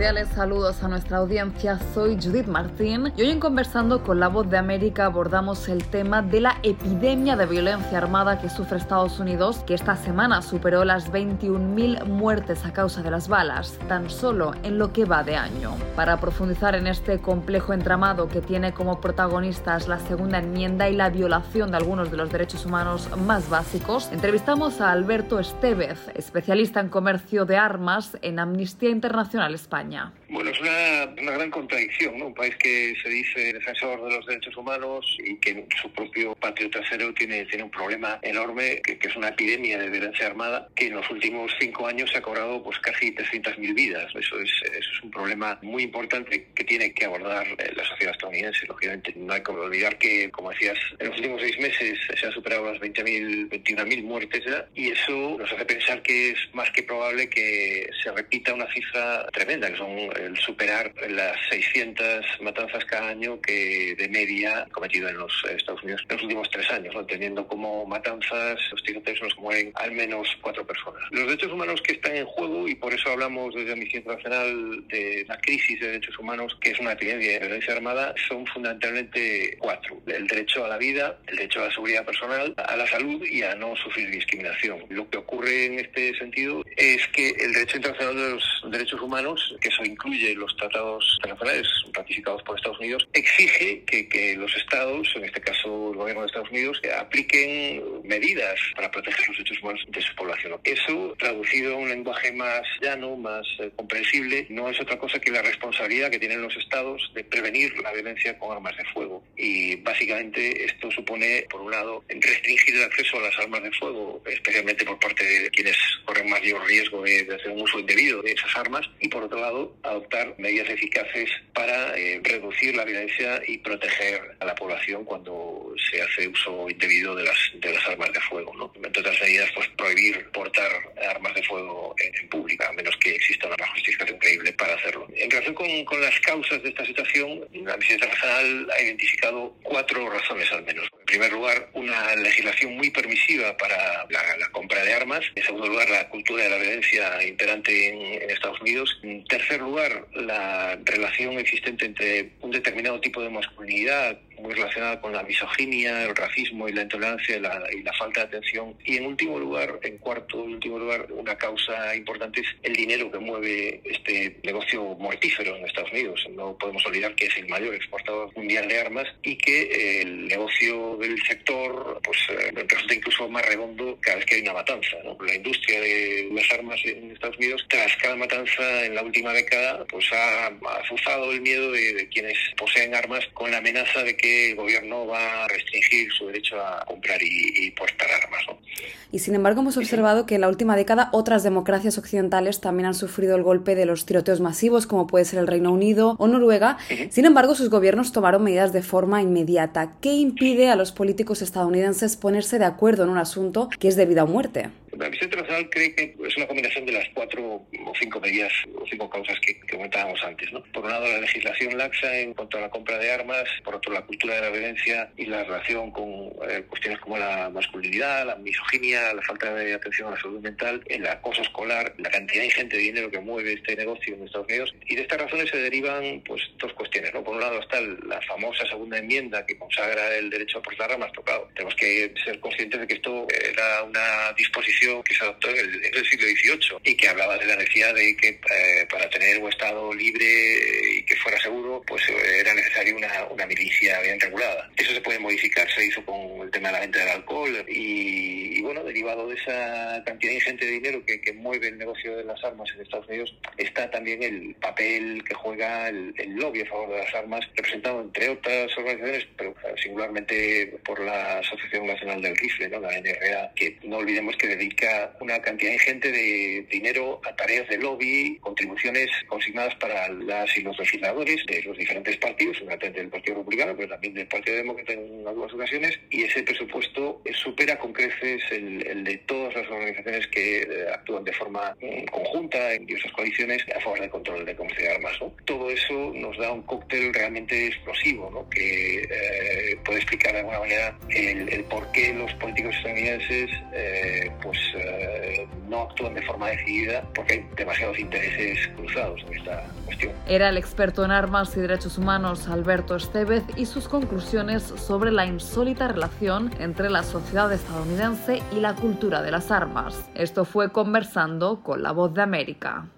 Cordiales saludos a nuestra audiencia, soy Judith Martín y hoy en Conversando con la Voz de América abordamos el tema de la epidemia de violencia armada que sufre Estados Unidos, que esta semana superó las 21.000 muertes a causa de las balas, tan solo en lo que va de año. Para profundizar en este complejo entramado que tiene como protagonistas la segunda enmienda y la violación de algunos de los derechos humanos más básicos, entrevistamos a Alberto Estevez, especialista en comercio de armas en Amnistía Internacional España. 呀。Es una, una, gran contradicción, ¿no? Un país que se dice defensor de los derechos humanos y que su propio patio trasero tiene, tiene un problema enorme, que, que, es una epidemia de violencia armada, que en los últimos cinco años se ha cobrado pues casi 300.000 vidas. Eso es, eso es un problema muy importante que tiene que abordar eh, la sociedad estadounidense. Lógicamente, no hay que olvidar que, como decías, en los últimos seis meses se han superado las 20.000, 21.000 muertes ya, y eso nos hace pensar que es más que probable que se repita una cifra tremenda, que son el superar las 600 matanzas cada año que de media cometido en los Estados Unidos en los últimos tres años, ¿no? teniendo como matanzas los tiroteos nos mueren al menos cuatro personas. Los derechos humanos que están en juego, y por eso hablamos desde Amnistía Internacional de la crisis de derechos humanos, que es una epidemia de violencia armada, son fundamentalmente cuatro. El derecho a la vida, el derecho a la seguridad personal, a la salud y a no sufrir discriminación. Lo que ocurre en este sentido es que el derecho internacional de los derechos humanos, que eso incluye los tratados internacionales ratificados por Estados Unidos, exige que, que, los estados, en este caso el gobierno de Estados Unidos, apliquen medidas para proteger los derechos humanos de su población. Eso, traducido a un lenguaje más llano, más eh, comprensible, no es otra cosa que la responsabilidad que tienen los estados de prevenir la violencia con armas de fuego. Y básicamente esto supone, por un lado, restringir el acceso a las armas de fuego, especialmente por parte de quienes corren mayor riesgo de, hacer un uso indebido de esas armas, y por otro lado, adoptar medidas eficaces para eh, reducir la violencia y proteger a la población cuando se hace uso indebido de las, de las armas de fuego. ¿no? Entre otras medidas, pues prohibir portar armas de fuego en, en pública, a menos que exista una justificación creíble para hacerlo. En relación con, con las causas de esta situación, la Misión Internacional ha identificado cuatro razones al menos. En primer lugar, una legislación muy permisiva para la, compra de armas. En segundo lugar, la cultura de la violencia imperante en, en Estados Unidos. En tercer lugar, la relación existente entre un determinado tipo de masculinidad muy relacionada con la misoginia, el racismo y la intolerancia y la, y la, falta de atención. Y en último lugar, en cuarto y último lugar, una causa importante es el dinero que mueve este negocio mortífero en Estados Unidos. No podemos olvidar que es el mayor exportador mundial de armas y que eh, el negocio del sector pues eh, resulta incluso más redondo cada vez que hay una matanza. ¿no? La industria de las armas en Estados Unidos, tras cada matanza en la última década, pues ha azuzado el miedo de, de quienes poseen armas con la amenaza de que el gobierno va a restringir su derecho a comprar y, y portar armas. ¿no? Y sin embargo hemos observado que en la última década otras democracias occidentales también han sufrido el golpe de los tiroteos masivos, como puede ser el Reino Unido o Noruega. Uh -huh. Sin embargo, sus gobiernos tomaron medidas de forma inmediata. ¿Qué impide a los políticos estadounidenses ponerse de acuerdo en un asunto que es de vida o muerte? La Internacional cree que es una combinación de las cuatro o cinco medidas o cinco causas que, que comentábamos antes. ¿no? Por un lado, la legislación laxa en cuanto a la compra de armas, por otro, la cultura de la violencia y la relación con eh, cuestiones como la masculinidad, la misoginia, la falta de atención a la salud mental, el acoso escolar, la cantidad ingente de dinero que mueve este negocio en Estados Unidos. Y de estas razones se derivan pues dos cuestiones. ¿no? Por un lado está la famosa segunda enmienda que consagra el derecho a portar armas tocado. Tenemos que ser conscientes de que esto era una disposición que se adoptó en el, en el, siglo XVIII y que hablaba de la necesidad de que eh, para tener un Estado libre y que fuera seguro, pues eh, era necesaria una, una, milicia bien regulada. Eso se puede modificar, se hizo con el tema de la venta del alcohol y, derivado de esa cantidad ingente de dinero que, que, mueve el negocio de las armas en Estados Unidos, está también el papel que juega el, el lobby a favor de las armas, representado entre otras organizaciones, pero singularmente por la Asociación Nacional del Rifle, ¿no? la NRA, que no olvidemos que dedica una cantidad ingente de dinero a tareas de lobby, contribuciones consignadas para las y los legisladores de los diferentes partidos, fundamentalmente del Partido Republicano, pero también del Partido Demócrata en algunas ocasiones, y ese presupuesto supera con creces el, de todas las organizaciones que eh, actúan de forma mm, conjunta en diversas coaliciones a favor del control de comercio de armas. Todo eso nos da un cóctel realmente explosivo, ¿no? que eh, puede explicar de alguna manera el, por qué los políticos estadounidenses eh, pues, no actúan de forma decidida, porque hay demasiados intereses cruzados en esta cuestión. Era el experto en armas y derechos humanos Alberto Estevez y sus conclusiones sobre la insólita relación entre la sociedad estadounidense y la cultura de las armas. Esto fue conversando con la voz de América.